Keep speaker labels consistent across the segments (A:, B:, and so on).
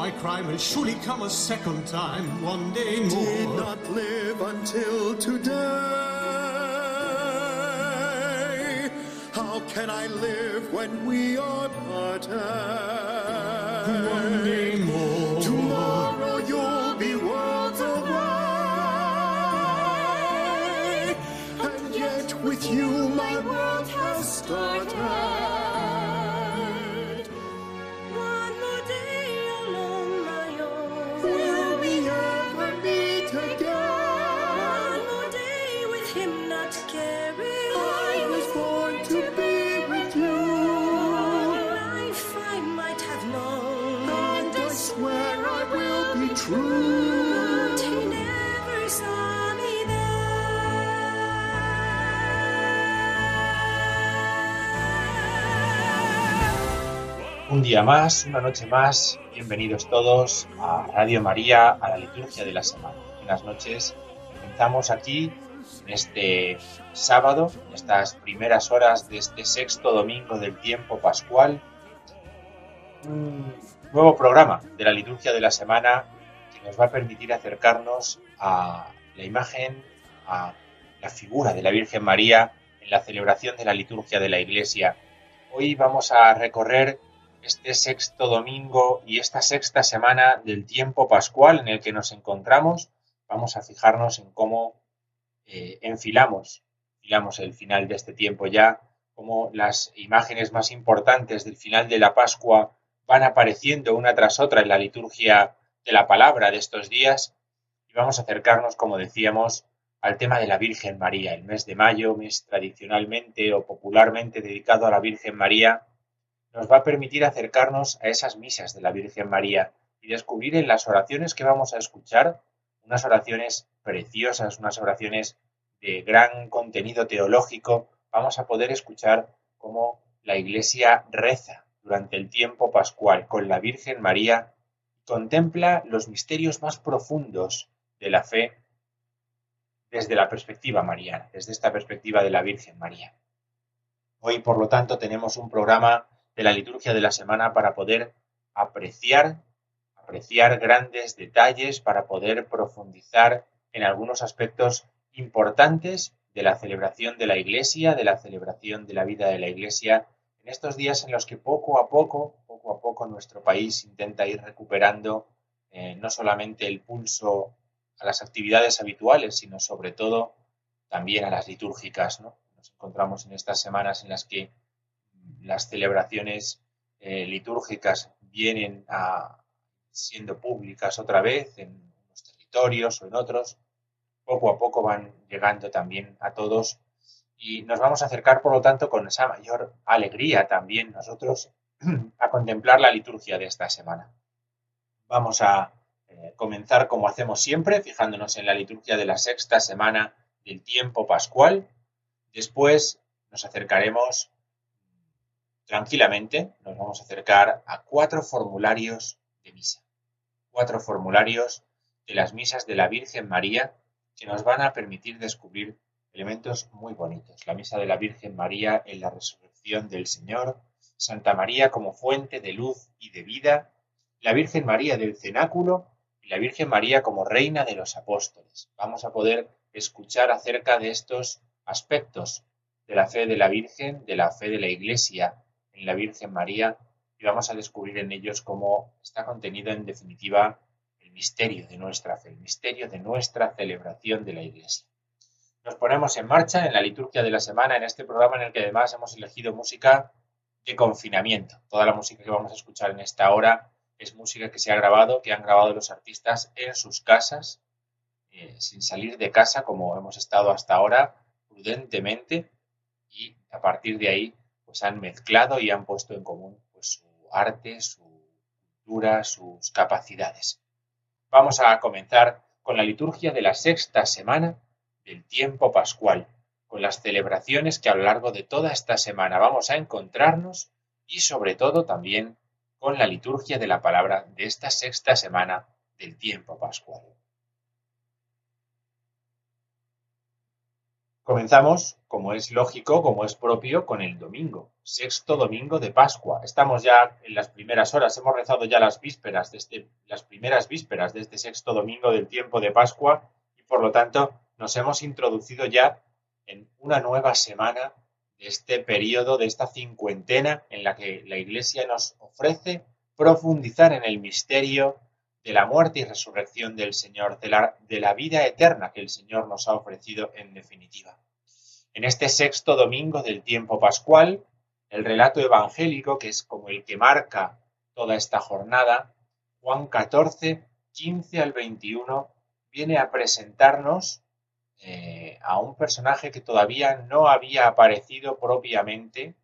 A: My crime will surely come a second time, one day more.
B: Did not live until today. How can I live when we are parted?
A: One day more.
B: Tomorrow you'll be worlds away. And yet with you my world has started.
C: Un día más, una noche más, bienvenidos todos a Radio María, a la liturgia de la semana. Buenas noches, comenzamos aquí en este sábado, en estas primeras horas de este sexto domingo del tiempo pascual, un nuevo programa de la liturgia de la semana que nos va a permitir acercarnos a la imagen, a la figura de la Virgen María en la celebración de la liturgia de la Iglesia. Hoy vamos a recorrer este sexto domingo y esta sexta semana del tiempo pascual en el que nos encontramos, vamos a fijarnos en cómo eh, enfilamos, enfilamos el final de este tiempo ya, cómo las imágenes más importantes del final de la Pascua van apareciendo una tras otra en la liturgia de la palabra de estos días. Y vamos a acercarnos, como decíamos, al tema de la Virgen María, el mes de mayo, mes tradicionalmente o popularmente dedicado a la Virgen María, nos va a permitir acercarnos a esas misas de la Virgen María y descubrir en las oraciones que vamos a escuchar unas oraciones preciosas, unas oraciones de gran contenido teológico. Vamos a poder escuchar cómo la Iglesia reza durante el tiempo pascual con la Virgen María, contempla los misterios más profundos de la fe desde la perspectiva mariana, desde esta perspectiva de la Virgen María. Hoy, por lo tanto, tenemos un programa de la liturgia de la semana para poder apreciar, apreciar grandes detalles, para poder profundizar en algunos aspectos importantes de la celebración de la Iglesia, de la celebración de la vida de la Iglesia, en estos días en los que poco a poco, poco a poco nuestro país intenta ir recuperando eh, no solamente el pulso a las actividades habituales, sino sobre todo también a las litúrgicas. ¿no? Nos encontramos en estas semanas en las que las celebraciones eh, litúrgicas vienen a, siendo públicas otra vez en unos territorios o en otros. Poco a poco van llegando también a todos y nos vamos a acercar, por lo tanto, con esa mayor alegría también nosotros a contemplar la liturgia de esta semana. Vamos a eh, comenzar como hacemos siempre, fijándonos en la liturgia de la sexta semana del tiempo pascual. Después nos acercaremos tranquilamente, nos vamos a acercar a cuatro formularios de misa. Cuatro formularios de las misas de la Virgen María que nos van a permitir descubrir elementos muy bonitos. La misa de la Virgen María en la resurrección del Señor, Santa María como fuente de luz y de vida, la Virgen María del cenáculo y la Virgen María como reina de los apóstoles. Vamos a poder escuchar acerca de estos aspectos de la fe de la Virgen, de la fe de la Iglesia en la Virgen María y vamos a descubrir en ellos cómo está contenido en definitiva el misterio de nuestra fe, el misterio de nuestra celebración de la Iglesia. Nos ponemos en marcha en la liturgia de la semana, en este programa en el que además hemos elegido música de confinamiento. Toda la música que vamos a escuchar en esta hora es música que se ha grabado, que han grabado los artistas en sus casas, eh, sin salir de casa como hemos estado hasta ahora, prudentemente, y a partir de ahí pues han mezclado y han puesto en común pues, su arte, su cultura, sus capacidades. Vamos a comenzar con la liturgia de la sexta semana del tiempo pascual, con las celebraciones que a lo largo de toda esta semana vamos a encontrarnos y sobre todo también con la liturgia de la palabra de esta sexta semana del tiempo pascual. Comenzamos, como es lógico, como es propio, con el domingo, sexto domingo de Pascua. Estamos ya en las primeras horas, hemos rezado ya las vísperas, de este, las primeras vísperas de este sexto domingo del tiempo de Pascua y por lo tanto nos hemos introducido ya en una nueva semana de este periodo, de esta cincuentena en la que la Iglesia nos ofrece profundizar en el misterio de la muerte y resurrección del Señor, de la, de la vida eterna que el Señor nos ha ofrecido en definitiva. En este sexto domingo del tiempo pascual, el relato evangélico, que es como el que marca toda esta jornada, Juan 14, 15 al 21, viene a presentarnos eh, a un personaje que todavía no había aparecido propiamente en,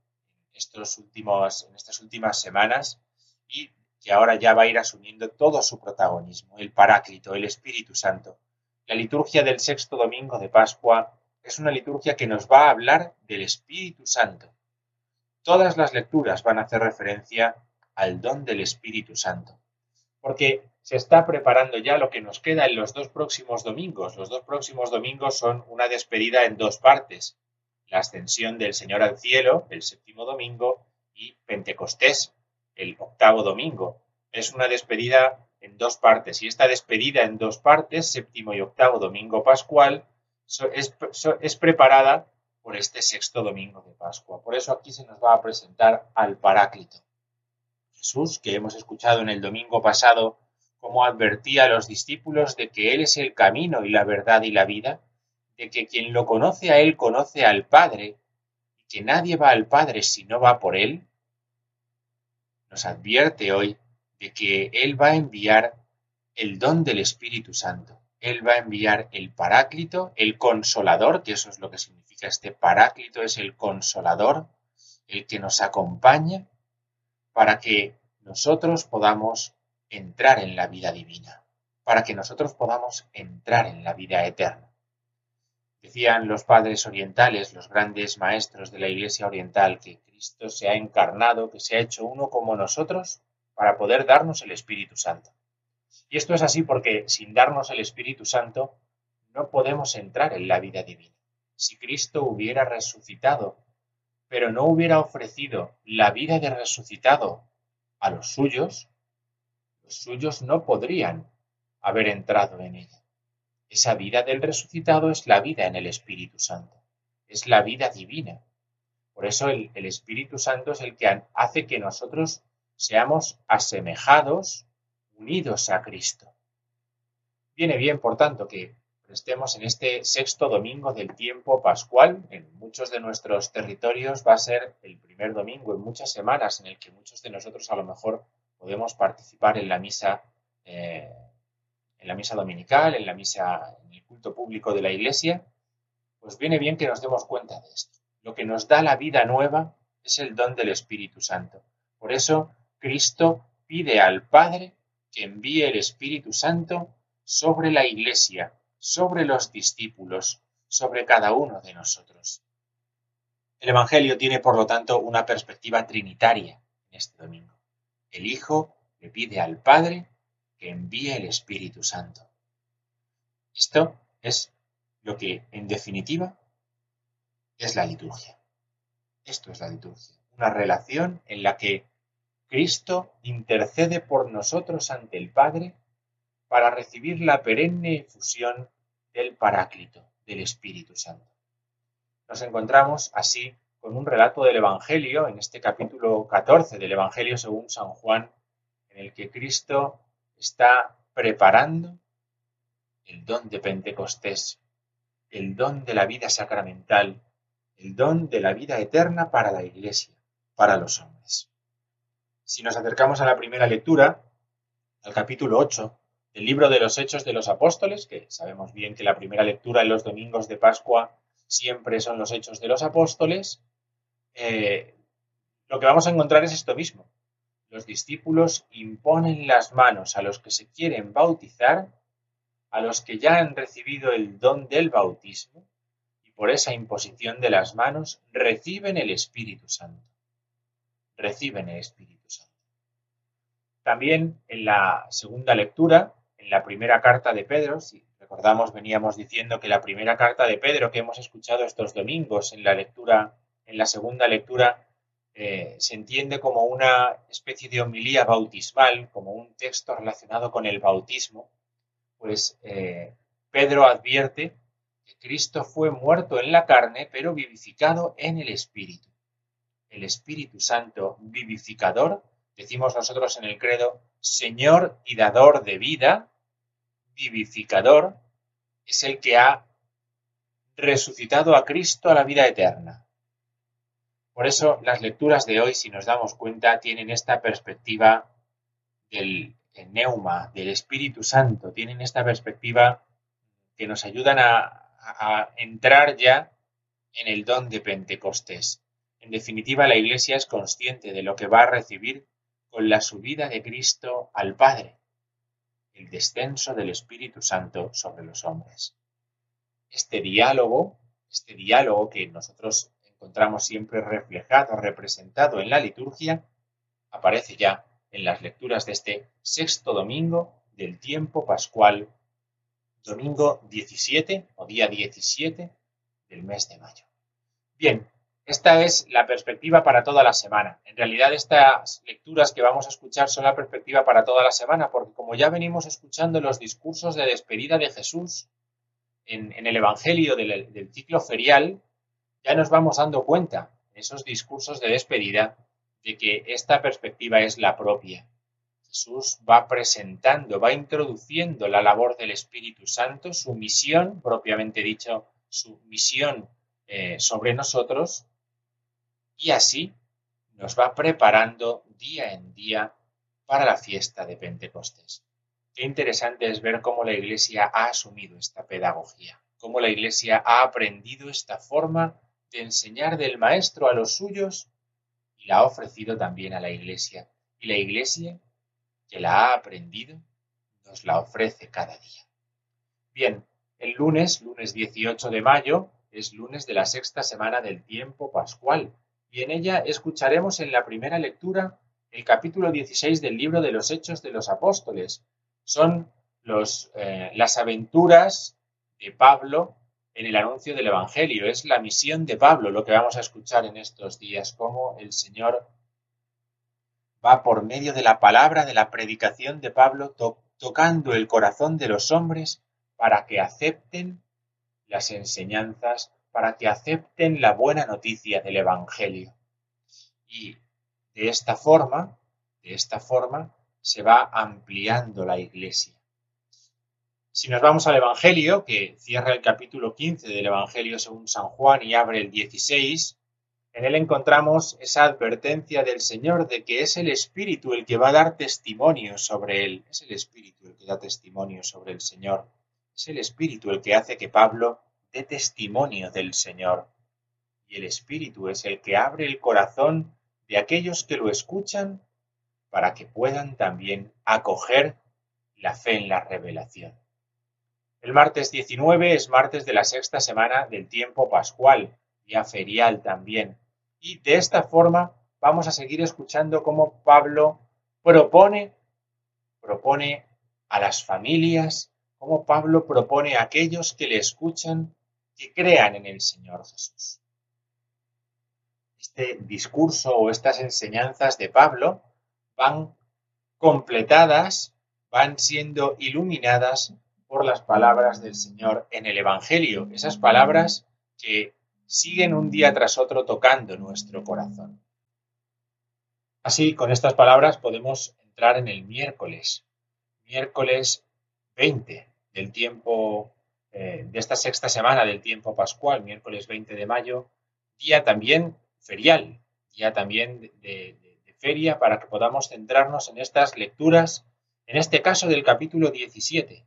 C: estos últimos, en estas últimas semanas y que ahora ya va a ir asumiendo todo su protagonismo, el Paráclito, el Espíritu Santo. La liturgia del sexto domingo de Pascua es una liturgia que nos va a hablar del Espíritu Santo. Todas las lecturas van a hacer referencia al don del Espíritu Santo, porque se está preparando ya lo que nos queda en los dos próximos domingos. Los dos próximos domingos son una despedida en dos partes. La ascensión del Señor al cielo, el séptimo domingo, y Pentecostés, el octavo domingo. Es una despedida en dos partes y esta despedida en dos partes, séptimo y octavo domingo pascual, es, preparada por este sexto domingo de Pascua. Por eso aquí se nos va a presentar al Paráclito. Jesús, que hemos escuchado en el domingo pasado, como advertía a los discípulos de que Él es el camino y la verdad y la vida, de que quien lo conoce a Él conoce al Padre, y que nadie va al Padre si no va por Él, nos advierte hoy de que Él va a enviar el don del Espíritu Santo. Él va a enviar el Paráclito, el Consolador, que eso es lo que significa este Paráclito, es el Consolador, el que nos acompaña para que nosotros podamos entrar en la vida divina, para que nosotros podamos entrar en la vida eterna. Decían los padres orientales, los grandes maestros de la Iglesia oriental, que Cristo se ha encarnado, que se ha hecho uno como nosotros para poder darnos el Espíritu Santo. Y esto es así porque sin darnos el Espíritu Santo no podemos entrar en la vida divina. Si Cristo hubiera resucitado, pero no hubiera ofrecido la vida de resucitado a los suyos, los suyos no podrían haber entrado en ella. Esa vida del resucitado es la vida en el Espíritu Santo, es la vida divina. Por eso el, Espíritu Santo es el que hace que nosotros seamos asemejados, unidos a Cristo. Viene bien, por tanto, que estemos en este sexto domingo del tiempo pascual. En muchos de nuestros territorios va a ser el primer domingo en muchas semanas en el que muchos de nosotros a lo mejor podemos participar en la misa eh, en la misa dominical, en la misa, en el culto público de la iglesia, pues viene bien que nos demos cuenta de esto. Lo que nos da la vida nueva es el don del Espíritu Santo. Por eso Cristo pide al Padre que envíe el Espíritu Santo sobre la iglesia, sobre los discípulos, sobre cada uno de nosotros. El Evangelio tiene, por lo tanto, una perspectiva trinitaria en este domingo. El Hijo le pide al Padre que envíe el Espíritu Santo. Esto es lo que, en definitiva, es la liturgia. Esto es la liturgia. Una relación en la que Cristo intercede por nosotros ante el Padre para recibir la perenne efusión del Paráclito, del Espíritu Santo. Nos encontramos así con un relato del Evangelio, en este capítulo 14 del Evangelio según San Juan, en el que Cristo está preparando el don de Pentecostés, el don de la vida sacramental, el don de la vida eterna para la Iglesia, para los hombres. Si nos acercamos a la primera lectura, al capítulo 8 del libro de los Hechos de los Apóstoles, que sabemos bien que la primera lectura en los domingos de Pascua siempre son los Hechos de los Apóstoles, eh, lo que vamos a encontrar es esto mismo. Los discípulos imponen las manos a los que se quieren bautizar, a los que ya han recibido el don del bautismo, por esa imposición de las manos reciben el Espíritu Santo. Reciben el Espíritu Santo. También en la segunda lectura, en la primera carta de Pedro, si recordamos, veníamos diciendo que la primera carta de Pedro que hemos escuchado estos domingos en la lectura, en la segunda lectura, eh, se entiende como una especie de homilía bautismal, como un texto relacionado con el bautismo, pues eh, Pedro advierte Cristo fue muerto en la carne, pero vivificado en el Espíritu. El Espíritu Santo vivificador, decimos nosotros en el credo, Señor y dador de vida, vivificador es el que ha resucitado a Cristo a la vida eterna. Por eso las lecturas de hoy, si nos damos cuenta, tienen esta perspectiva del neuma, del Espíritu Santo, tienen esta perspectiva que nos ayudan a, a entrar ya en el don de Pentecostés. En definitiva, la Iglesia es consciente de lo que va a recibir con la subida de Cristo al Padre el descenso del Espíritu Santo sobre los hombres. Este diálogo, este diálogo que nosotros encontramos siempre reflejado, representado en la liturgia, aparece ya en las lecturas de este sexto domingo del tiempo pascual, domingo 17 o día 17 del mes de mayo. Bien, esta es la perspectiva para toda la semana. En realidad estas lecturas que vamos a escuchar son la perspectiva para toda la semana, porque como ya venimos escuchando los discursos de despedida de Jesús en, el Evangelio del, del, ciclo ferial, ya nos vamos dando cuenta en esos discursos de despedida de que esta perspectiva es la propia. Jesús va presentando, va introduciendo la labor del Espíritu Santo, su misión, propiamente dicho, su misión eh, sobre nosotros, y así nos va preparando día en día para la fiesta de Pentecostés. Qué interesante es ver cómo la Iglesia ha asumido esta pedagogía, cómo la Iglesia ha aprendido esta forma de enseñar del Maestro a los suyos y la ha ofrecido también a la Iglesia. Y la Iglesia, que la ha aprendido, nos la ofrece cada día. Bien, el lunes, lunes 18 de mayo, es lunes de la sexta semana del tiempo pascual, y en ella escucharemos en la primera lectura el capítulo 16 del libro de los Hechos de los Apóstoles. Son eh, las aventuras de Pablo en el anuncio del Evangelio. Es la misión de Pablo lo que vamos a escuchar en estos días, cómo el Señor va por medio de la palabra, de la predicación de Pablo, tocando el corazón de los hombres para que acepten las enseñanzas para que acepten la buena noticia del Evangelio. Y de esta forma, de esta forma, se va ampliando la Iglesia. Si nos vamos al Evangelio, que cierra el capítulo 15 del Evangelio según San Juan y abre el 16, en él encontramos esa advertencia del Señor de que es el Espíritu el que va a dar testimonio sobre él. Es el Espíritu el que da testimonio sobre el Señor. Es el Espíritu el que hace que Pablo testimonio del Señor. Y el Espíritu es el que abre el corazón de aquellos que lo escuchan para que puedan también acoger la fe en la revelación. El martes 19 es martes de la sexta semana del tiempo pascual, día ferial también. Y de esta forma vamos a seguir escuchando cómo Pablo propone, propone a las familias, cómo Pablo propone a aquellos que le escuchan que crean en el Señor Jesús. Este discurso o estas enseñanzas de Pablo van completadas, van siendo iluminadas por las palabras del Señor en el Evangelio, esas palabras que siguen un día tras otro tocando nuestro corazón. Así, con estas palabras podemos entrar en el miércoles, miércoles 20 del tiempo, eh, de esta sexta semana del tiempo pascual, miércoles 20 de mayo, día también ferial, día también de, de feria para que podamos centrarnos en estas lecturas, en este caso del capítulo 17,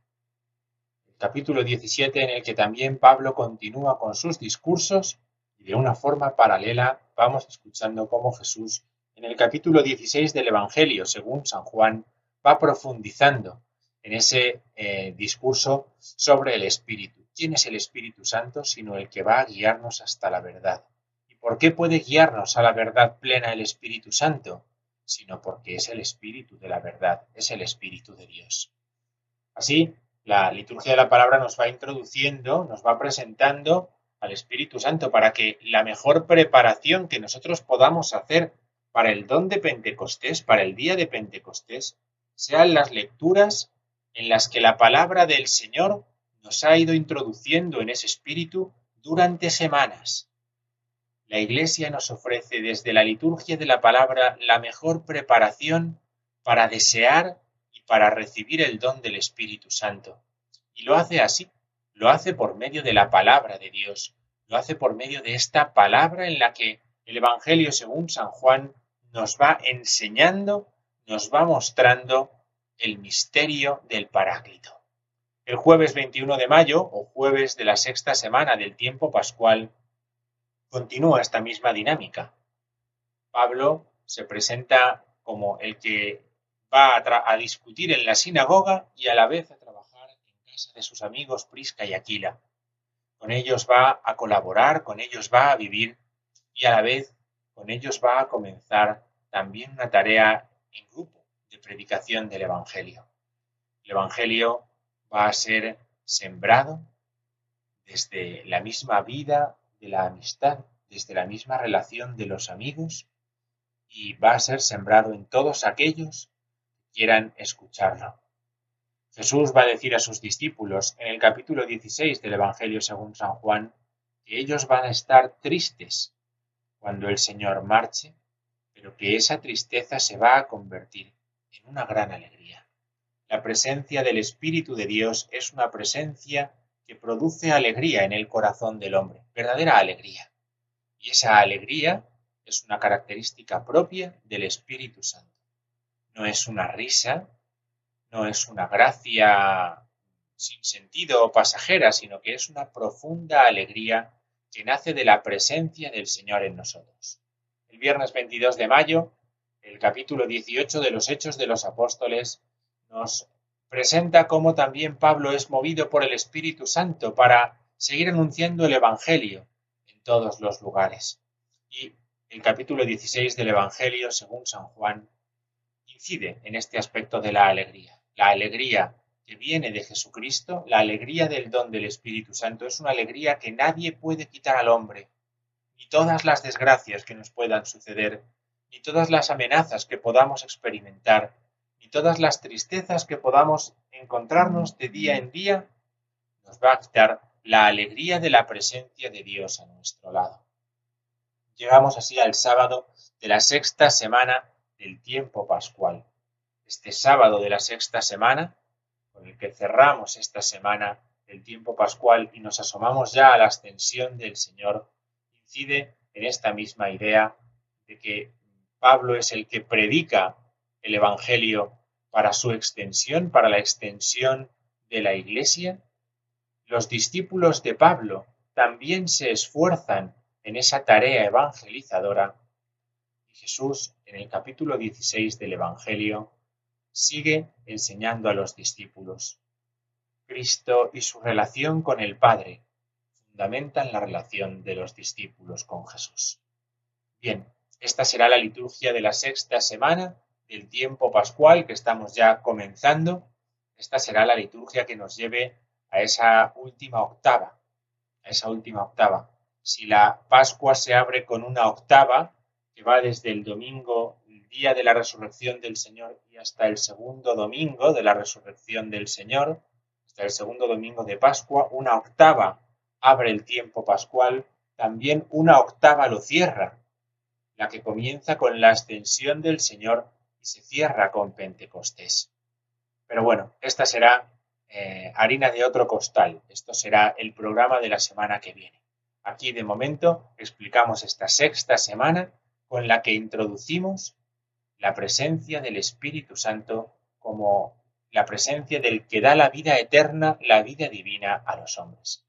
C: capítulo 17 en el que también Pablo continúa con sus discursos y de una forma paralela vamos escuchando cómo Jesús en el capítulo 16 del Evangelio, según San Juan, va profundizando en ese eh, discurso sobre el Espíritu. ¿Quién es el Espíritu Santo sino el que va a guiarnos hasta la verdad? ¿Y por qué puede guiarnos a la verdad plena el Espíritu Santo? Sino porque es el Espíritu de la verdad, es el Espíritu de Dios. Así, la liturgia de la palabra nos va introduciendo, nos va presentando al Espíritu Santo para que la mejor preparación que nosotros podamos hacer para el don de Pentecostés, para el día de Pentecostés, sean las lecturas en las que la palabra del Señor nos ha ido introduciendo en ese espíritu durante semanas. La Iglesia nos ofrece desde la liturgia de la palabra la mejor preparación para desear para recibir el don del Espíritu Santo. Y lo hace así, lo hace por medio de la palabra de Dios, lo hace por medio de esta palabra en la que el Evangelio según San Juan nos va enseñando, nos va mostrando el misterio del Paráclito. El jueves 21 de mayo, o jueves de la sexta semana del tiempo pascual, continúa esta misma dinámica. Pablo se presenta como el que va a, discutir en la sinagoga y a la vez a trabajar en casa de sus amigos Prisca y Aquila. Con ellos va a colaborar, con ellos va a vivir y a la vez con ellos va a comenzar también una tarea en grupo de predicación del Evangelio. El Evangelio va a ser sembrado desde la misma vida de la amistad, desde la misma relación de los amigos, y va a ser sembrado en todos aquellos quieran escucharlo. Jesús va a decir a sus discípulos en el capítulo 16 del Evangelio según San Juan que ellos van a estar tristes cuando el Señor marche, pero que esa tristeza se va a convertir en una gran alegría. La presencia del Espíritu de Dios es una presencia que produce alegría en el corazón del hombre, verdadera alegría. Y esa alegría es una característica propia del Espíritu Santo no es una risa, no es una gracia sin sentido o pasajera, sino que es una profunda alegría que nace de la presencia del Señor en nosotros. El viernes 22 de mayo, el capítulo 18 de los Hechos de los Apóstoles nos presenta cómo también Pablo es movido por el Espíritu Santo para seguir anunciando el Evangelio en todos los lugares. Y el capítulo 16 del Evangelio, según San Juan, incide en este aspecto de la alegría. La alegría que viene de Jesucristo, la alegría del don del Espíritu Santo, es una alegría que nadie puede quitar al hombre. Ni todas las desgracias que nos puedan suceder, ni todas las amenazas que podamos experimentar, ni todas las tristezas que podamos encontrarnos de día en día, nos va a quitar la alegría de la presencia de Dios a nuestro lado. Llegamos así al sábado de la sexta semana del tiempo pascual. Este sábado de la sexta semana, con el que cerramos esta semana del tiempo pascual y nos asomamos ya a la ascensión del Señor, incide en esta misma idea de que Pablo es el que predica el Evangelio para su extensión, para la extensión de la Iglesia. Los discípulos de Pablo también se esfuerzan en esa tarea evangelizadora y Jesús en el capítulo 16 del Evangelio, sigue enseñando a los discípulos. Cristo y su relación con el Padre fundamentan la relación de los discípulos con Jesús. Bien, esta será la liturgia de la sexta semana del tiempo pascual que estamos ya comenzando. Esta será la liturgia que nos lleve a esa última octava, a esa última octava. Si la Pascua se abre con una octava, va desde el domingo, el día de la resurrección del Señor, y hasta el segundo domingo de la resurrección del Señor, hasta el segundo domingo de Pascua, una octava abre el tiempo pascual, también una octava lo cierra, la que comienza con la ascensión del Señor y se cierra con Pentecostés. Pero bueno, esta será eh, harina de otro costal. Esto será el programa de la semana que viene. Aquí de momento explicamos esta sexta semana con la que introducimos la presencia del Espíritu Santo como la presencia del que da la vida eterna, la vida divina a los hombres.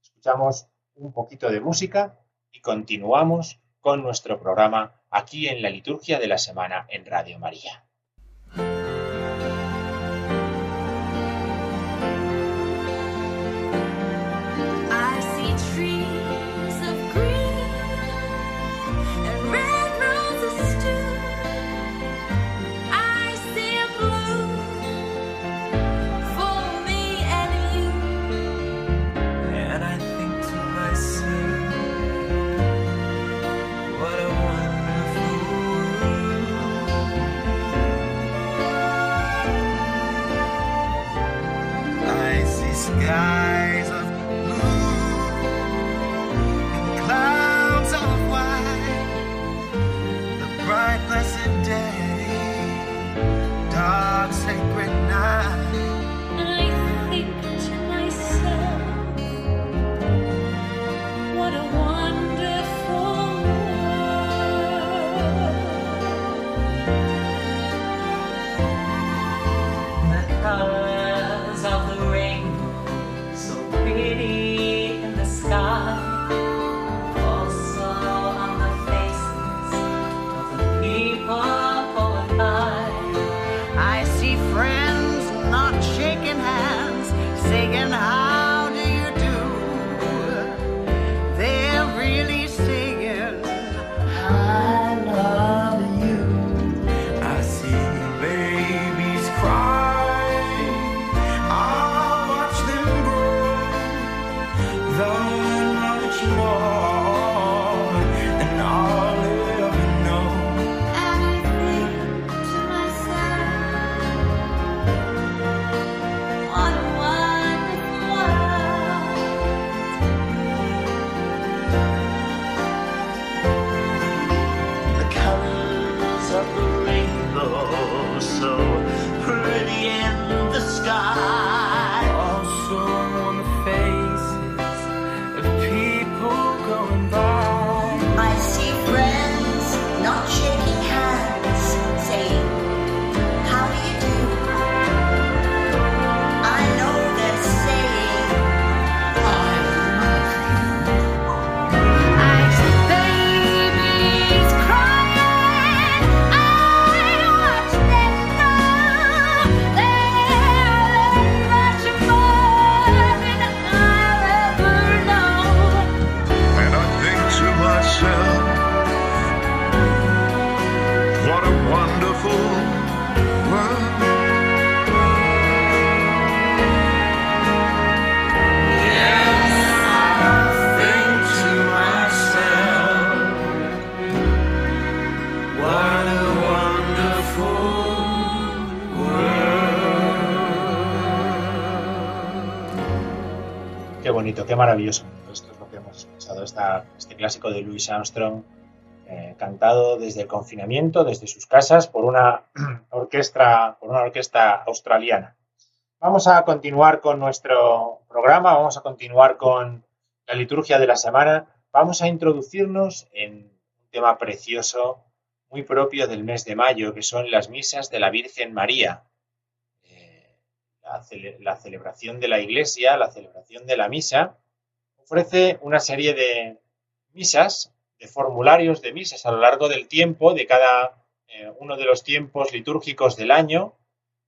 C: Escuchamos un poquito de música y continuamos con nuestro programa aquí en la liturgia de la semana en Radio María. Maravilloso. Esto es lo que hemos escuchado, este clásico de Louis Armstrong, eh, cantado desde el confinamiento, desde sus casas, por una orquesta, por una orquesta australiana. Vamos a continuar con nuestro programa, vamos a continuar con la liturgia de la semana. Vamos a introducirnos en un tema precioso, muy propio del mes de mayo, que son las misas de la Virgen María la, celebración de la iglesia, la celebración de la misa, ofrece una serie de misas, de formularios de misas a lo largo del tiempo, de cada eh, uno de los tiempos litúrgicos del año,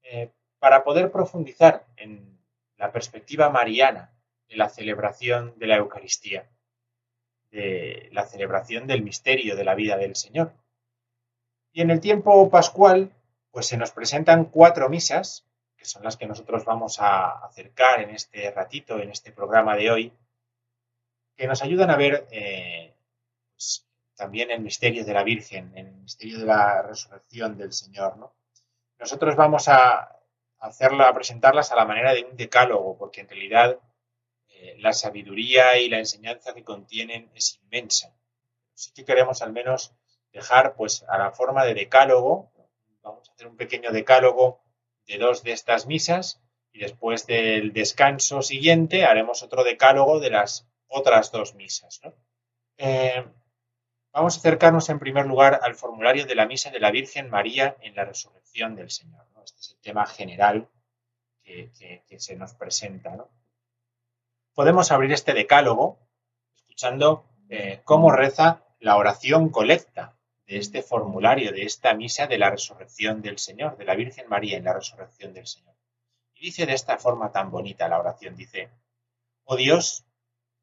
C: eh, para poder profundizar en la perspectiva mariana de la celebración de la Eucaristía, de la celebración del misterio de la vida del Señor. Y en el tiempo pascual, pues se nos presentan cuatro misas que son las que nosotros vamos a acercar en este ratito, en este programa de hoy, que nos ayudan a ver eh, pues, también el misterio de la Virgen, el misterio de la resurrección del Señor. ¿no? Nosotros vamos a, hacerla, a presentarlas a la manera de un decálogo, porque en realidad eh, la sabiduría y la enseñanza que contienen es inmensa. Sí que queremos al menos dejar pues a la forma de decálogo, vamos a hacer un pequeño decálogo de dos de estas misas y después del descanso siguiente haremos otro decálogo de las otras dos misas. Eh, vamos a acercarnos en primer lugar al formulario de la misa de la Virgen María en la resurrección del Señor. Este es el tema general que, se nos presenta. Podemos abrir este decálogo escuchando eh, cómo reza la oración colecta de este formulario, de esta misa de la resurrección del Señor, de la Virgen María en la resurrección del Señor. Y dice de esta forma tan bonita la oración, dice, Oh Dios,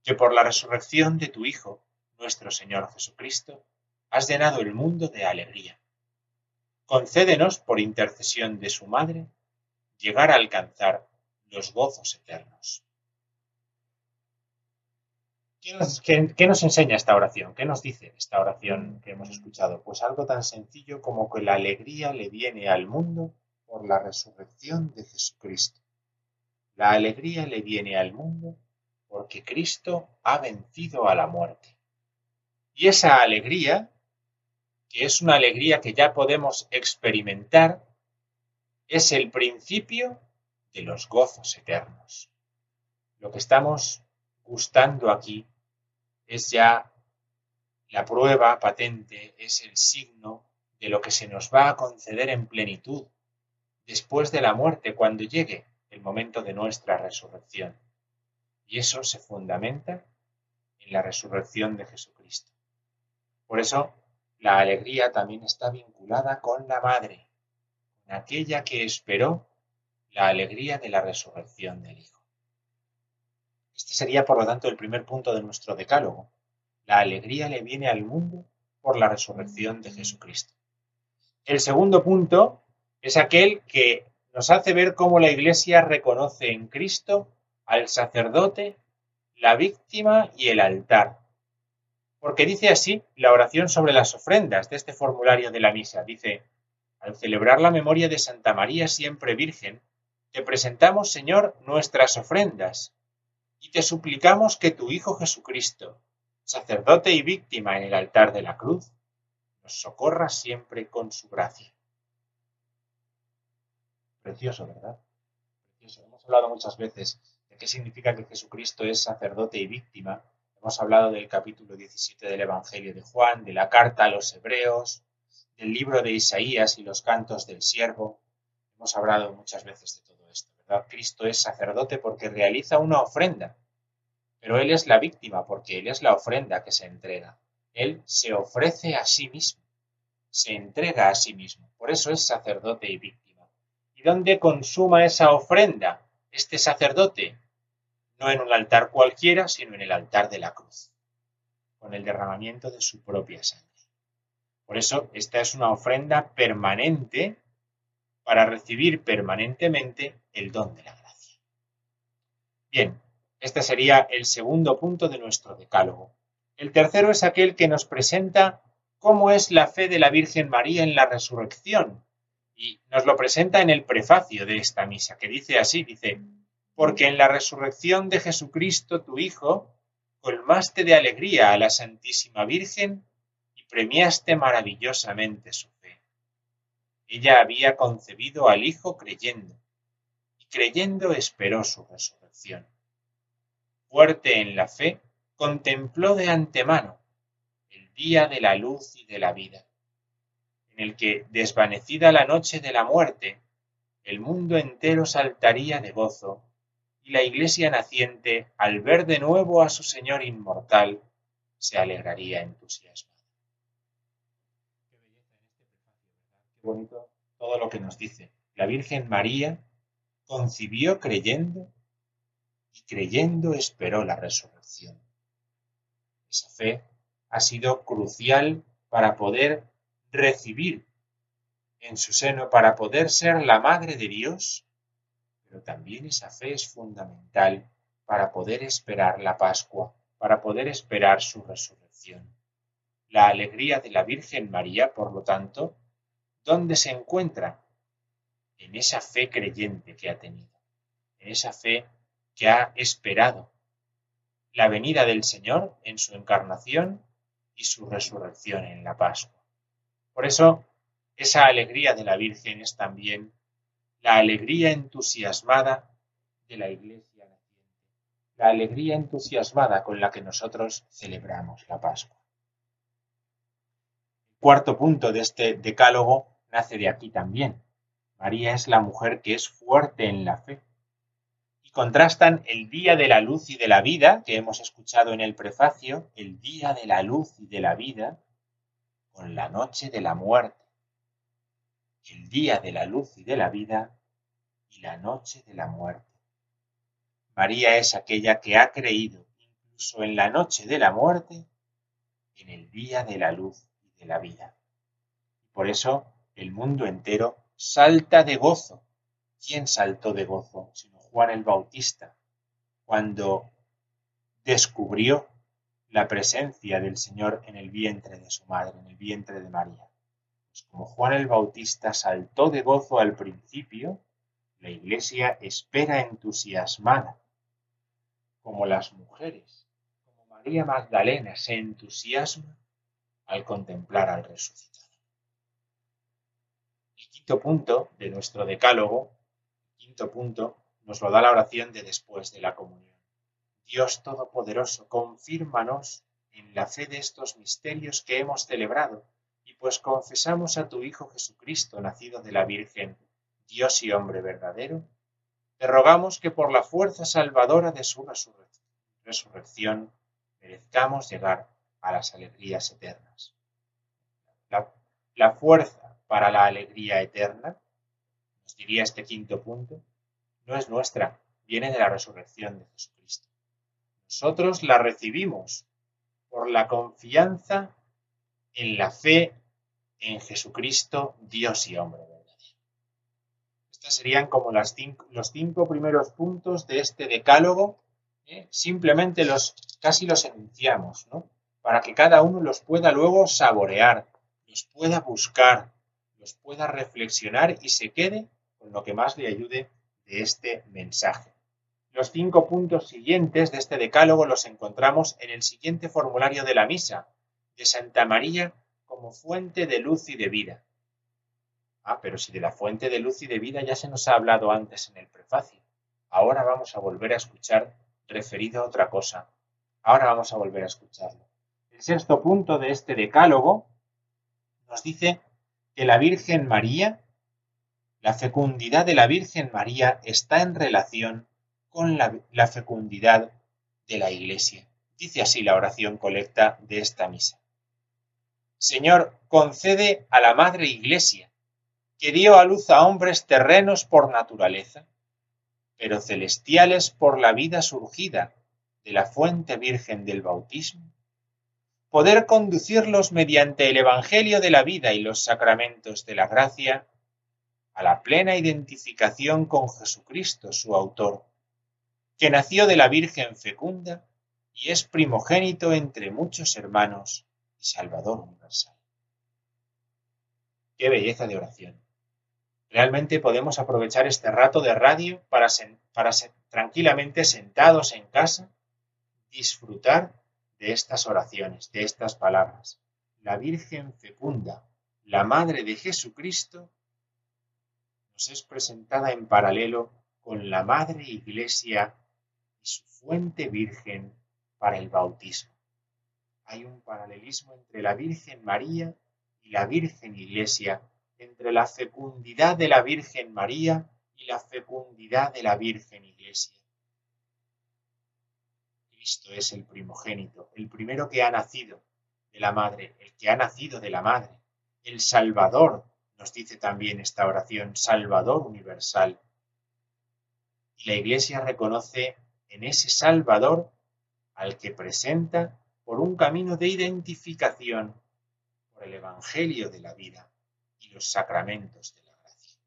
C: que por la resurrección de tu Hijo, nuestro Señor Jesucristo, has llenado el mundo de alegría. Concédenos, por intercesión de su Madre, llegar a alcanzar los gozos eternos. ¿Qué nos, enseña esta oración? ¿Qué nos dice esta oración que hemos escuchado? Pues algo tan sencillo como que la alegría le viene al mundo por la resurrección de Jesucristo. La alegría le viene al mundo porque Cristo ha vencido a la muerte. Y esa alegría, que es una alegría que ya podemos experimentar, es el principio de los gozos eternos. Lo que estamos gustando aquí es ya la prueba patente, es el signo de lo que se nos va a conceder en plenitud después de la muerte, cuando llegue el momento de nuestra resurrección. Y eso se fundamenta en la resurrección de Jesucristo. Por eso, la alegría también está vinculada con la Madre, con aquella que esperó la alegría de la resurrección del Hijo. Este sería, por lo tanto, el primer punto de nuestro decálogo. La alegría le viene al mundo por la resurrección de Jesucristo. El segundo punto es aquel que nos hace ver cómo la Iglesia reconoce en Cristo al sacerdote, la víctima y el altar. Porque dice así la oración sobre las ofrendas de este formulario de la misa. Dice, al celebrar la memoria de Santa María siempre Virgen, te presentamos, Señor, nuestras ofrendas y te suplicamos que tu Hijo Jesucristo, sacerdote y víctima en el altar de la cruz, nos socorra siempre con su gracia. Precioso, ¿verdad? Precioso. Hemos hablado muchas veces qué significa que Jesucristo es sacerdote y víctima. Hemos hablado del capítulo 17 del Evangelio de Juan, de la carta a los hebreos, del libro de Isaías y los cantos del siervo. Hemos hablado muchas veces de todo Cristo es sacerdote porque realiza una ofrenda, pero Él es la víctima porque Él es la ofrenda que se entrega. Él se ofrece a sí mismo, se entrega a sí mismo, por eso es sacerdote y víctima. ¿Y dónde consuma esa ofrenda este sacerdote? No en un altar cualquiera, sino en el altar de la cruz, con el derramamiento de su propia sangre. Por eso esta es una ofrenda permanente para recibir permanentemente el don de la gracia. Bien, este sería el segundo punto de nuestro decálogo. El tercero es aquel que nos presenta cómo es la fe de la Virgen María en la resurrección. Y nos lo presenta en el prefacio de esta misa, que dice así, dice, porque en la resurrección de Jesucristo, tu Hijo, colmaste de alegría a la Santísima Virgen y premiaste maravillosamente su ella había concebido al Hijo creyendo, y creyendo esperó su resurrección. Fuerte en la fe, contempló de antemano el día de la luz y de la vida, en el que, desvanecida la noche de la muerte, el mundo entero saltaría de gozo, y la iglesia naciente, al ver de nuevo a su Señor inmortal, se alegraría entusiasmada. bonito todo lo que nos dice. La Virgen María concibió creyendo y creyendo esperó la resurrección. Esa fe ha sido crucial para poder recibir en su seno, para poder ser la Madre de Dios, pero también esa fe es fundamental para poder esperar la Pascua, para poder esperar su resurrección. La alegría de la Virgen María, por lo tanto, ¿Dónde se encuentra? En esa fe creyente que ha tenido, en esa fe que ha esperado la venida del Señor en su encarnación y su resurrección en la Pascua. Por eso, esa alegría de la Virgen es también la alegría entusiasmada de la Iglesia naciente, la alegría entusiasmada con la que nosotros celebramos la Pascua. El cuarto punto de este decálogo nace de aquí también. María es la mujer que es fuerte en la fe. Y contrastan el día de la luz y de la vida, que hemos escuchado en el prefacio, el día de la luz y de la vida, con la noche de la muerte el día de la luz y de la vida y la noche de la muerte. María es aquella que ha creído incluso en la noche de la muerte en el día de la luz y de la vida. Por eso el mundo entero salta de gozo. ¿Quién saltó de gozo? Sino Juan el Bautista, cuando descubrió la presencia del Señor en el vientre de su madre, en el vientre de María. Pues como Juan el Bautista saltó de gozo al principio, la Iglesia espera entusiasmada, como las mujeres, como María Magdalena se entusiasma al contemplar al resucitado. El quinto punto de nuestro decálogo, quinto punto, nos lo da la oración de después de la comunión. Dios Todopoderoso, confírmanos en la fe de estos misterios que hemos celebrado pues confesamos a tu Hijo Jesucristo, nacido de la Virgen, Dios y hombre verdadero, te rogamos que por la fuerza salvadora de su resurrección merezcamos llegar a las alegrías eternas. La, la fuerza para la alegría eterna, nos diría este quinto punto, no es nuestra, viene de la resurrección de Jesucristo. Nosotros la recibimos por la confianza en la fe en Jesucristo, Dios y hombre. Estos serían como los cinco primeros puntos de este decálogo. ¿eh? Simplemente los casi los enunciamos, ¿no? Para que cada uno los pueda luego saborear, los pueda buscar, los pueda reflexionar y se quede con lo que más le ayude de este mensaje. Los cinco puntos siguientes de este decálogo los encontramos en el siguiente formulario de la misa de Santa María como fuente de luz y de vida. Ah, pero si de la fuente de luz y de vida ya se nos ha hablado antes en el prefacio. Ahora vamos a volver a escuchar referido a otra cosa. Ahora vamos a volver a escucharlo. El sexto punto de este decálogo nos dice que la Virgen María, la fecundidad de la Virgen María está en relación con la, la fecundidad de la Iglesia. Dice así la oración colecta de esta misa. Señor, concede a la Madre Iglesia, que dio a luz a hombres terrenos por naturaleza, pero celestiales por la vida surgida de la fuente virgen del bautismo, poder conducirlos mediante el Evangelio de la vida y los sacramentos de la gracia a la plena identificación con Jesucristo, su autor, que nació de la Virgen fecunda y es primogénito entre muchos hermanos Salvador universal. Qué belleza de oración. Realmente podemos aprovechar este rato de radio para, para tranquilamente sentados en casa, disfrutar de estas oraciones, de estas palabras. La Virgen fecunda, la Madre de Jesucristo, nos es presentada en paralelo con la Madre Iglesia y su fuente Virgen para el bautismo hay un paralelismo entre la Virgen María y la Virgen Iglesia, entre la fecundidad de la Virgen María y la fecundidad de la Virgen Iglesia. Cristo es el primogénito, el primero que ha nacido de la Madre, el que ha nacido de la Madre, el Salvador, nos dice también esta oración, Salvador universal. Y la Iglesia reconoce en ese Salvador al que presenta por un camino de identificación por el Evangelio de la vida y los sacramentos de la gracia.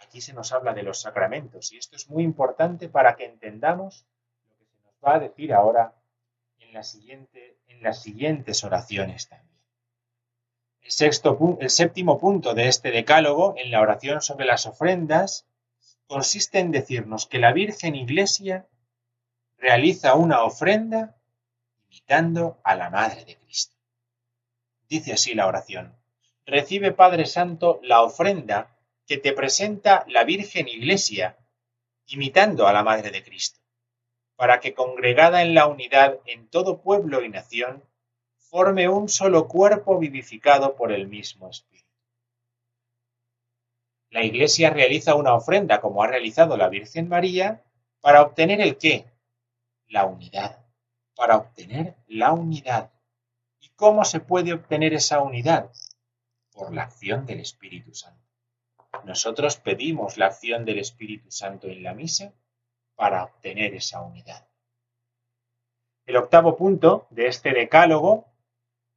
C: Aquí se nos habla de los sacramentos y esto es muy importante para que entendamos lo que se nos va a decir ahora en, siguiente, en las siguientes oraciones también. El, sexto, el séptimo punto de este decálogo, en la oración sobre las ofrendas, consiste en decirnos que la Virgen Iglesia realiza una ofrenda imitando a la Madre de Cristo. Dice así la oración. Recibe, Padre Santo, la ofrenda que te presenta la Virgen Iglesia, imitando a la Madre de Cristo, para que congregada en la unidad en todo pueblo y nación, forme un solo cuerpo vivificado por el mismo Espíritu. La Iglesia realiza una ofrenda, como ha realizado la Virgen María, para obtener el qué? La unidad. Para obtener la unidad. ¿Y cómo se puede obtener esa unidad? Por la acción del Espíritu Santo. Nosotros pedimos la acción del Espíritu Santo en la misa para obtener esa unidad. El octavo punto de este decálogo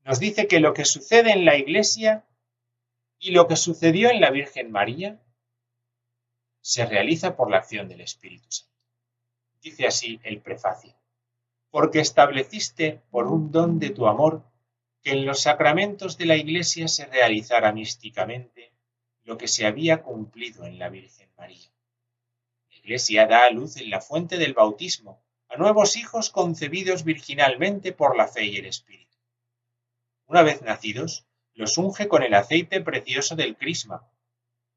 C: nos dice que lo que sucede en la Iglesia y lo que sucedió en la Virgen María se realiza por la acción del Espíritu Santo. Dice así el prefacio. Porque estableciste por un don de tu amor que en los sacramentos de la Iglesia se realizara místicamente lo que se había cumplido en la Virgen María. La Iglesia da a luz en la fuente del bautismo a nuevos hijos concebidos virginalmente por la fe y el Espíritu. Una vez nacidos, los unge con el aceite precioso del crisma,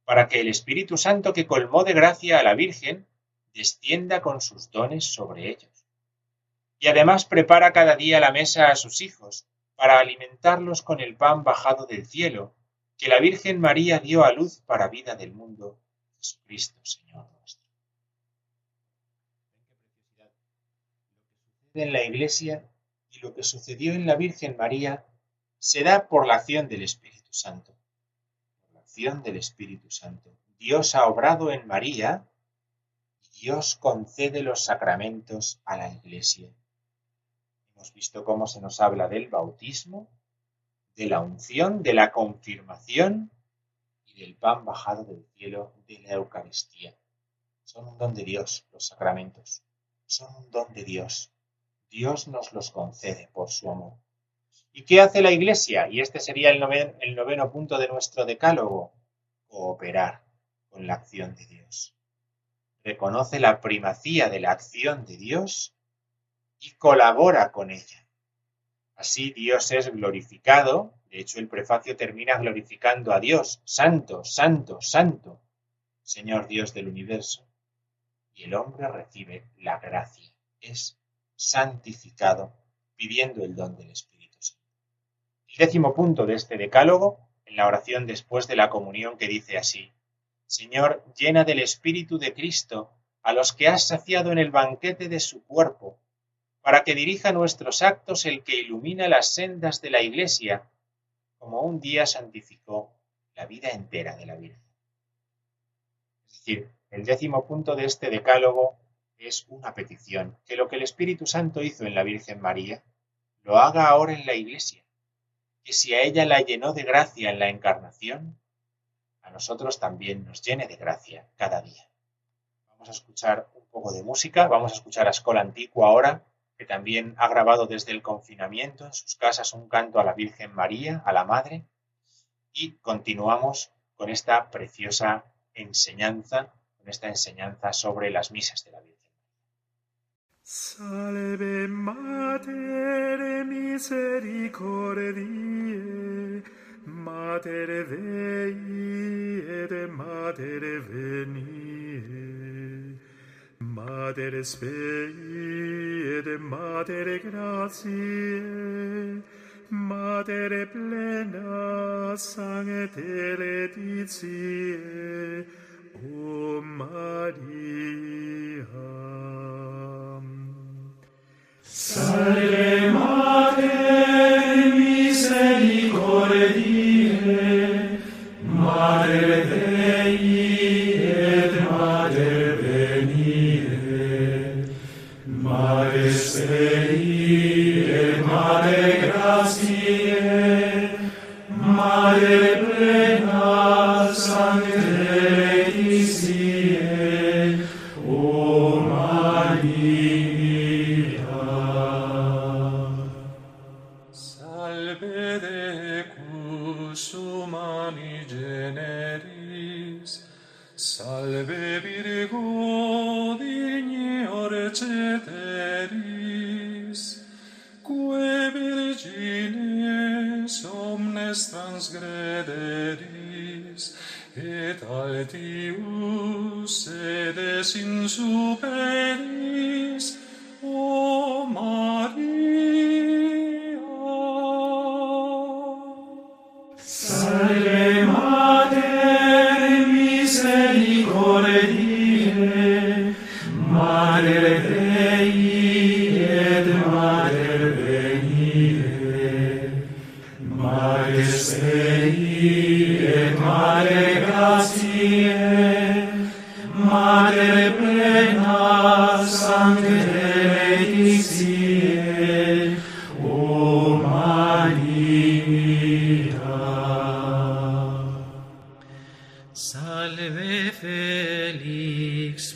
C: para que el Espíritu Santo que colmó de gracia a la Virgen descienda con sus dones sobre ellos. Y además prepara cada día la mesa a sus hijos, para alimentarlos con el pan bajado del cielo, que la Virgen María dio a luz para vida del mundo, Jesucristo, Señor nuestro. En la Iglesia y lo que sucedió en la Virgen María se da por la acción del Espíritu Santo. Por la acción del Espíritu Santo. Dios ha obrado en María y Dios concede los sacramentos a la Iglesia. Hemos visto cómo se nos habla del bautismo, de la unción, de la confirmación y del pan bajado del cielo de la Eucaristía. Son un don de Dios los sacramentos. Son un don de Dios. Dios nos los concede por su amor. ¿Y qué hace la Iglesia? Y este sería el noveno, punto de nuestro decálogo. Cooperar con la acción de Dios. Reconoce la primacía de la acción de Dios y colabora con ella. Así Dios es glorificado. De hecho, el prefacio termina glorificando a Dios. Santo, santo, santo, Señor Dios del universo. Y el hombre recibe la gracia. Es santificado pidiendo el don del Espíritu. El décimo punto de este decálogo, en la oración después de la comunión que dice así, Señor, llena del Espíritu de Cristo a los que has saciado en el banquete de su cuerpo, para que dirija nuestros actos el que ilumina las sendas de la Iglesia, como un día santificó la vida entera de la Virgen. Es decir, el décimo punto de este decálogo es una petición, que lo que el Espíritu Santo hizo en la Virgen María, lo haga ahora en la Iglesia que si a ella la llenó de gracia en la encarnación, a nosotros también nos llene de gracia cada día. Vamos a escuchar un poco de música, vamos a escuchar a Escola Antigua ahora, que también ha grabado desde el confinamiento en sus casas un canto a la Virgen María, a la Madre, y continuamos con esta preciosa enseñanza, con esta enseñanza sobre las misas de la Virgen.
B: Mater Spei et Mater Gratiae, Mater plena sancte
D: laetitiae,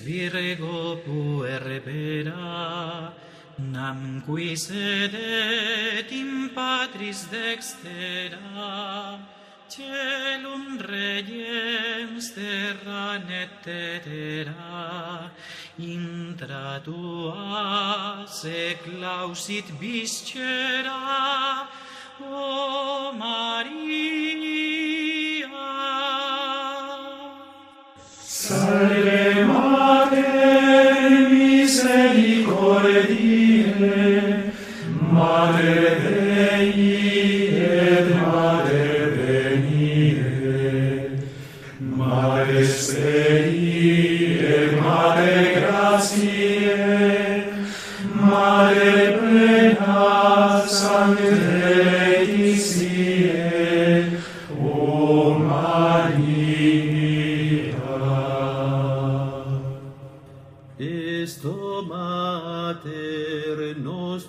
D: Virgo
E: puerbera, nam qui sedet in patris dextera, celum regens terra netera, intra tua seclausit viscera, o Maria.
D: misericordiae, Mater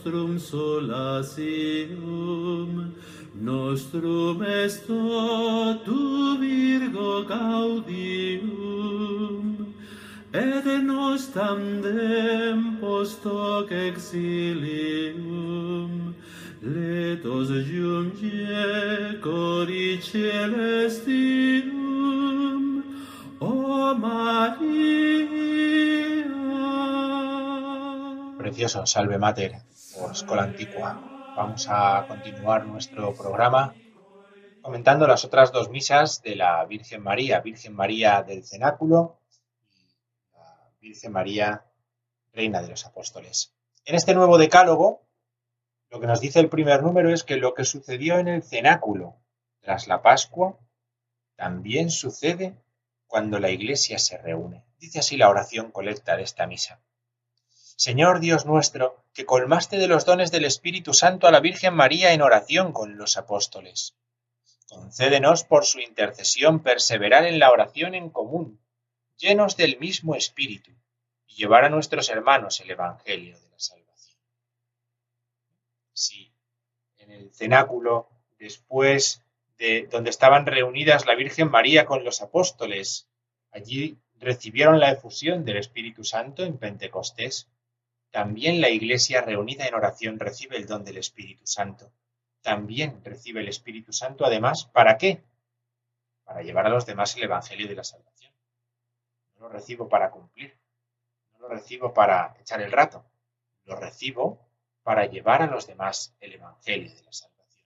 E: nostrum solasium, nostrum est tu Virgo gaudium, et nos tandem post hoc exilium, letos junge cori celestium, o Maria.
C: Precioso, Salve Mater, por Escola Antigua. Vamos a continuar nuestro programa comentando las otras dos misas de la Virgen María, Virgen María del Cenáculo y la Virgen María, Reina de los Apóstoles. En este nuevo decálogo, lo que nos dice el primer número es que lo que sucedió en el cenáculo tras la Pascua también sucede cuando la Iglesia se reúne. Dice así la oración colecta de esta misa. Señor Dios nuestro, que colmaste de los dones del Espíritu Santo a la Virgen María en oración con los apóstoles. Concédenos por su intercesión perseverar en la oración en común, llenos del mismo Espíritu, y llevar a nuestros hermanos el Evangelio de la salvación. Sí, en el cenáculo, después de donde estaban reunidas la Virgen María con los apóstoles, allí recibieron la efusión del Espíritu Santo en Pentecostés. También la Iglesia reunida en oración recibe el don del Espíritu Santo. También recibe el Espíritu Santo, además, ¿para qué? Para llevar a los demás el Evangelio de la salvación. No lo recibo para cumplir, no lo recibo para echar el rato, lo recibo para llevar a los demás el Evangelio de la salvación.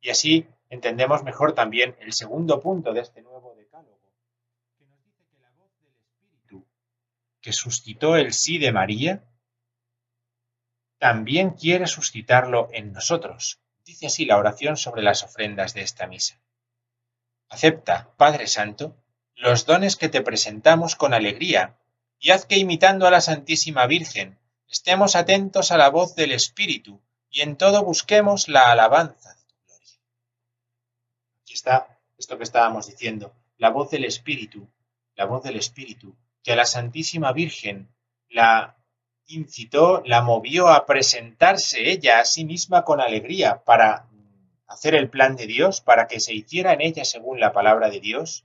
C: Y así entendemos mejor también el segundo punto de este nuevo decálogo, que nos dice que la voz del Espíritu que suscitó el sí de María, también quiere suscitarlo en nosotros. Dice así la oración sobre las ofrendas de esta misa. Acepta, Padre Santo, los dones que te presentamos con alegría, y haz que imitando a la Santísima Virgen, estemos atentos a la voz del Espíritu, y en todo busquemos la alabanza de tu gloria. Aquí está esto que estábamos diciendo, la voz del Espíritu, la voz del Espíritu, que a la Santísima Virgen la incitó, la movió a presentarse ella a sí misma con alegría para hacer el plan de Dios, para que se hiciera en ella según la palabra de Dios.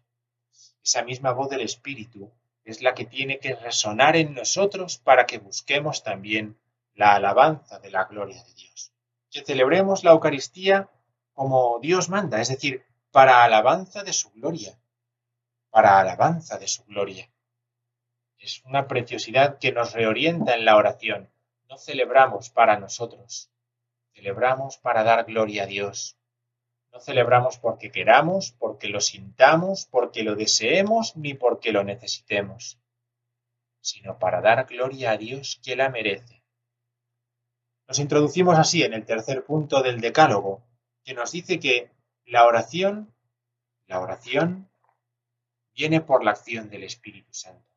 C: Esa misma voz del Espíritu es la que tiene que resonar en nosotros para que busquemos también la alabanza de la gloria de Dios. Que celebremos la Eucaristía como Dios manda, es decir, para alabanza de su gloria, para alabanza de su gloria. Es una preciosidad que nos reorienta en la oración. No celebramos para nosotros, Celebramos para dar gloria a Dios. No celebramos porque queramos, porque lo sintamos, porque lo deseemos, ni porque lo necesitemos, sino para dar gloria a Dios que la merece. Nos introducimos así en el tercer punto del Decálogo, que nos dice que la oración, la oración viene por la acción del Espíritu Santo.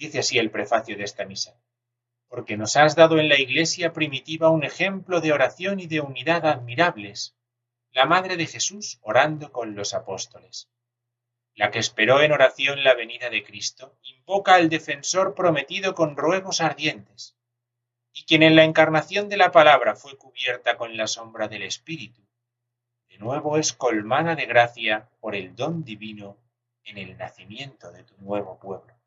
C: Dice así el prefacio de esta misa porque nos has dado en la Iglesia primitiva un ejemplo de oración y de unidad admirables, la Madre de Jesús orando con los apóstoles. La que esperó en oración la venida de Cristo, invoca al defensor prometido con ruegos ardientes, y quien en la encarnación de la palabra fue cubierta con la sombra del Espíritu, de nuevo es colmada de gracia por el don divino en el nacimiento de tu nuevo pueblo.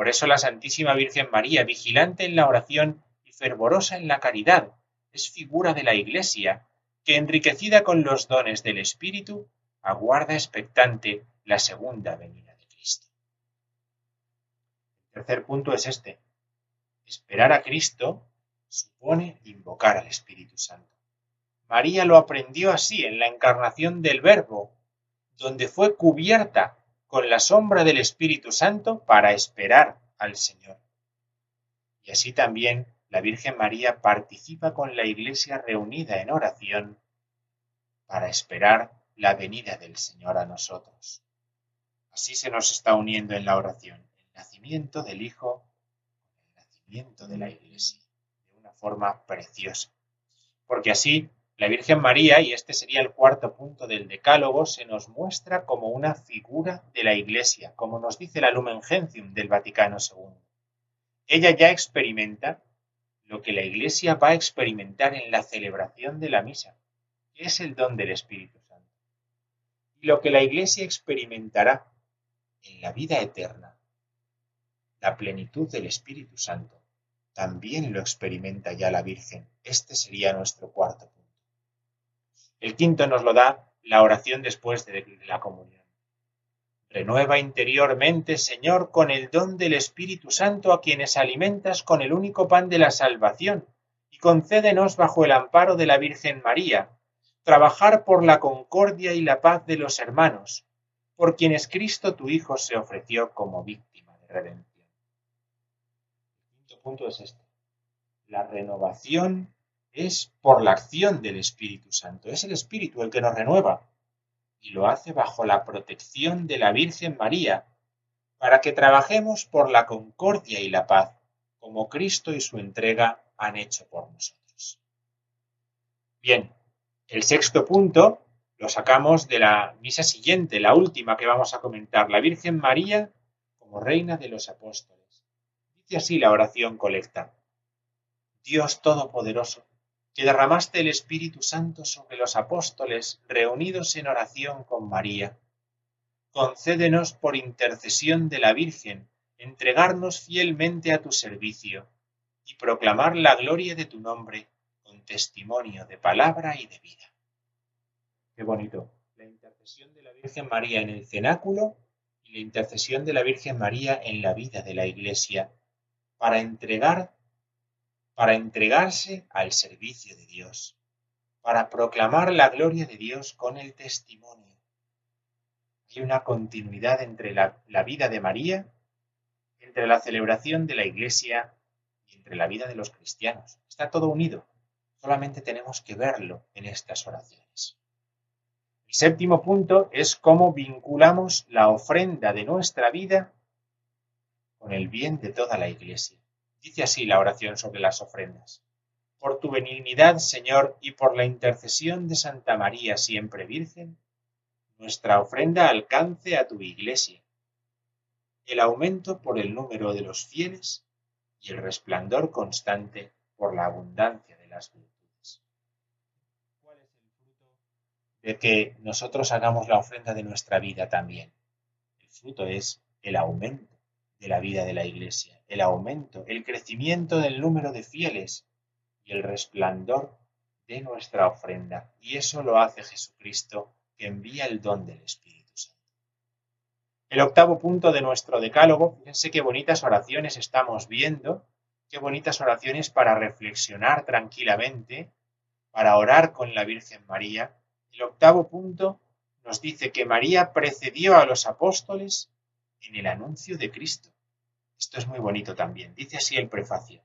C: Por eso la Santísima Virgen María, vigilante en la oración y fervorosa en la caridad, es figura de la Iglesia, que enriquecida con los dones del Espíritu, aguarda expectante la segunda venida de Cristo. El tercer punto es este. Esperar a Cristo supone invocar al Espíritu Santo. María lo aprendió así en la encarnación del Verbo, donde fue cubierta con la sombra del Espíritu Santo para esperar al Señor. Y así también la Virgen María participa con la Iglesia reunida en oración para esperar la venida del Señor a nosotros. Así se nos está uniendo en la oración el nacimiento del Hijo el nacimiento de la Iglesia, de una forma preciosa. Porque así la Virgen María, y este sería el cuarto punto del Decálogo, se nos muestra como una figura de la Iglesia, como nos dice la Lumen Gentium del Vaticano II. Ella ya experimenta lo que la Iglesia va a experimentar en la celebración de la misa, que es el don del Espíritu Santo. Y lo que la Iglesia experimentará en la vida eterna, la plenitud del Espíritu Santo, también lo experimenta ya la Virgen. Este sería nuestro cuarto punto. El quinto nos lo da la oración después de la comunión. Renueva interiormente, Señor, con el don del Espíritu Santo a quienes alimentas con el único pan de la salvación, y concédenos bajo el amparo de la Virgen María, trabajar por la concordia y la paz de los hermanos, por quienes Cristo tu Hijo se ofreció como víctima de redención. El quinto punto es este. La renovación es por la acción del Espíritu Santo. Es el Espíritu el que nos renueva y lo hace bajo la protección de la Virgen María, para que trabajemos por la concordia y la paz, como Cristo y su entrega han hecho por nosotros. Bien, el sexto punto lo sacamos de la misa siguiente, la última que vamos a comentar, la Virgen María como Reina de los Apóstoles. Dice así la oración colecta. Dios Todopoderoso, que derramaste el Espíritu Santo sobre los apóstoles reunidos en oración con María. Concédenos por intercesión de la Virgen entregarnos fielmente a tu servicio y proclamar la gloria de tu nombre con testimonio de palabra y de vida. Qué bonito. La intercesión de la Virgen María en el cenáculo y la intercesión de la Virgen María en la vida de la Iglesia para entregar para entregarse al servicio de Dios, para proclamar la gloria de Dios con el testimonio. Hay una continuidad entre la, vida de María, entre la celebración de la Iglesia y entre la vida de los cristianos. Está todo unido. Solamente tenemos que verlo en estas oraciones. El séptimo punto es cómo vinculamos la ofrenda de nuestra vida con el bien de toda la Iglesia. Dice así la oración sobre las ofrendas. Por tu benignidad, Señor, y por la intercesión de Santa María siempre Virgen, nuestra ofrenda alcance a tu iglesia. El aumento por el número de los fieles y el resplandor constante por la abundancia de las virtudes. ¿Cuál es el fruto de que nosotros hagamos la ofrenda de nuestra vida también? El fruto es el aumento de la vida de la Iglesia, el aumento, el crecimiento del número de fieles y el resplandor de nuestra ofrenda. Y eso lo hace Jesucristo, que envía el don del Espíritu Santo. El octavo punto de nuestro decálogo, fíjense qué bonitas oraciones estamos viendo, qué bonitas oraciones para reflexionar tranquilamente, para orar con la Virgen María, el octavo punto nos dice que María precedió a los apóstoles en el anuncio de Cristo. Esto es muy bonito también. Dice así el prefacio.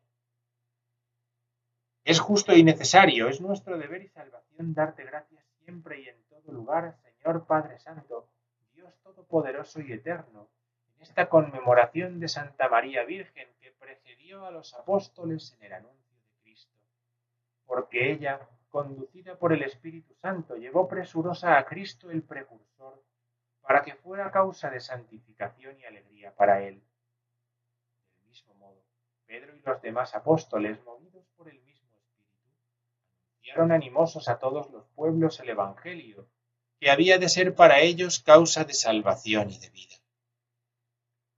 C: Es justo y necesario, es nuestro deber y salvación darte gracias siempre y en todo lugar, Señor Padre Santo, Dios Todopoderoso y Eterno, en esta conmemoración de Santa María Virgen que precedió a los apóstoles en el anuncio de Cristo, porque ella, conducida por el Espíritu Santo, llevó presurosa a Cristo el precursor, para que fuera causa de santificación y alegría para él. Pedro y los demás apóstoles, movidos por el mismo Espíritu, anunciaron animosos a todos los pueblos el Evangelio, que había de ser para ellos causa de salvación y de vida.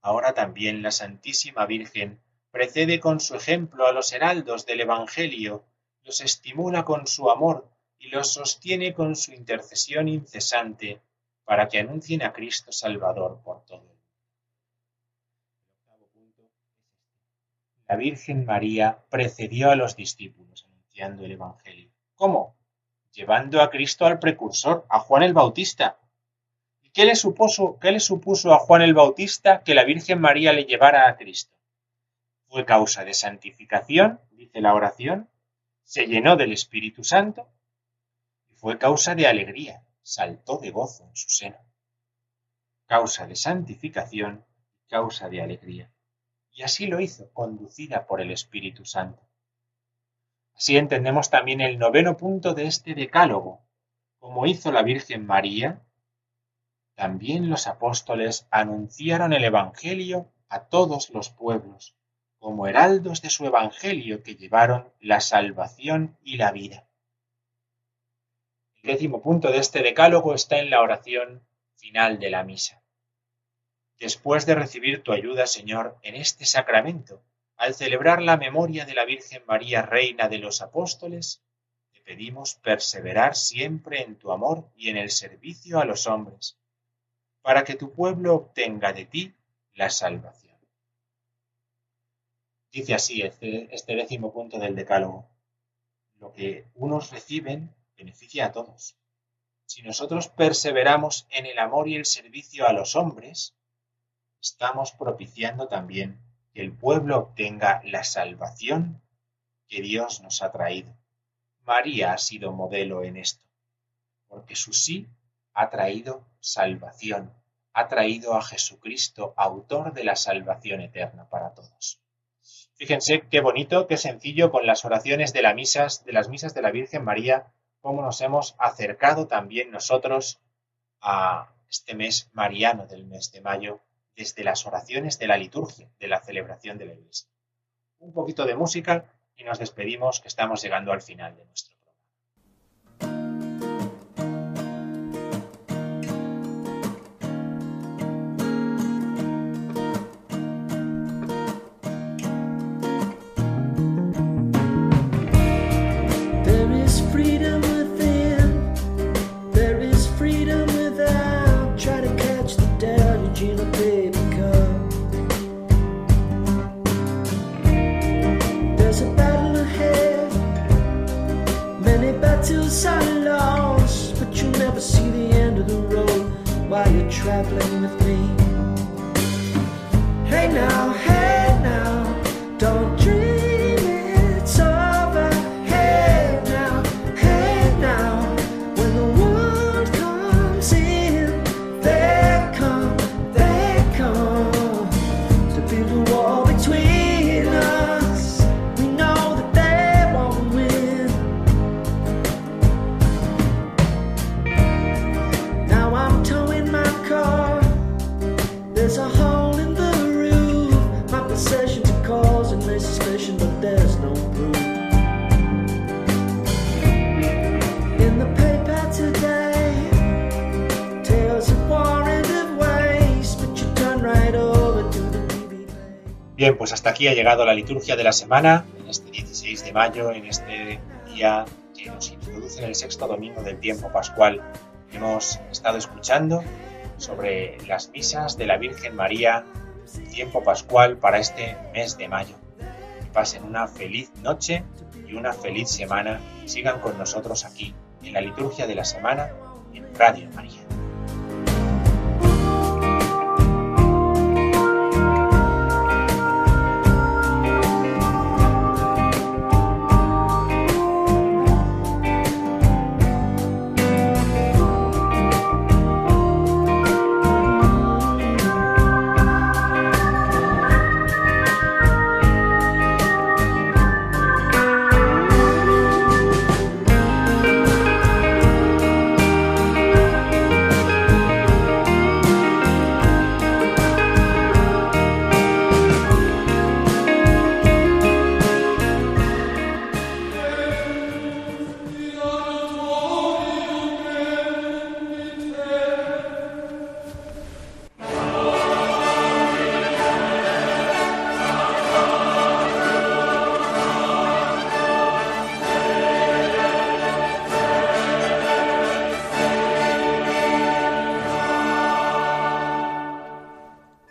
C: Ahora también la Santísima Virgen precede con su ejemplo a los heraldos del Evangelio, los estimula con su amor y los sostiene con su intercesión incesante para que anuncien a Cristo Salvador por todo el mundo. La Virgen María precedió a los discípulos anunciando el Evangelio. ¿Cómo? Llevando a Cristo al precursor, a Juan el Bautista. ¿Y qué le supuso, qué le supuso a Juan el Bautista que la Virgen María le llevara a Cristo? Fue causa de santificación, dice la oración, se llenó del Espíritu Santo y fue causa de alegría, saltó de gozo en su seno. Causa de santificación y causa de alegría. Y así lo hizo, conducida por el Espíritu Santo. Así entendemos también el noveno punto de este decálogo. Como hizo la Virgen María, también los apóstoles anunciaron el Evangelio a todos los pueblos, como heraldos de su Evangelio que llevaron la salvación y la vida. El décimo punto de este decálogo está en la oración final de la misa. Después de recibir tu ayuda, Señor, en este sacramento, al celebrar la memoria de la Virgen María, Reina de los Apóstoles, te pedimos perseverar siempre en tu amor y en el servicio a los hombres, para que tu pueblo obtenga de ti la salvación. Dice así este, este décimo punto del Decálogo. Lo que unos reciben beneficia a todos. Si nosotros perseveramos en el amor y el servicio a los hombres, estamos propiciando también que el pueblo obtenga la salvación que Dios nos ha traído. María ha sido modelo en esto, porque su sí ha traído salvación, ha traído a Jesucristo, autor de la salvación eterna para todos. Fíjense qué bonito, qué sencillo con las oraciones de, las misas, de las misas de la Virgen María, cómo nos hemos acercado también nosotros a este mes mariano del mes de mayo, desde las oraciones de la liturgia, de la celebración de la Iglesia. Un poquito de música y nos despedimos, que estamos llegando al final de nuestro pues hasta aquí ha llegado la liturgia de la semana, en este 16 de mayo, en este día que nos introduce en el sexto domingo del tiempo pascual. Hemos estado escuchando sobre las misas de la Virgen María, tiempo pascual para este mes de mayo. Que pasen una feliz noche y una feliz semana. Sigan con nosotros aquí en la liturgia de la semana en Radio María.